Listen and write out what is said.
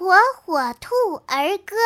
火火兔儿歌。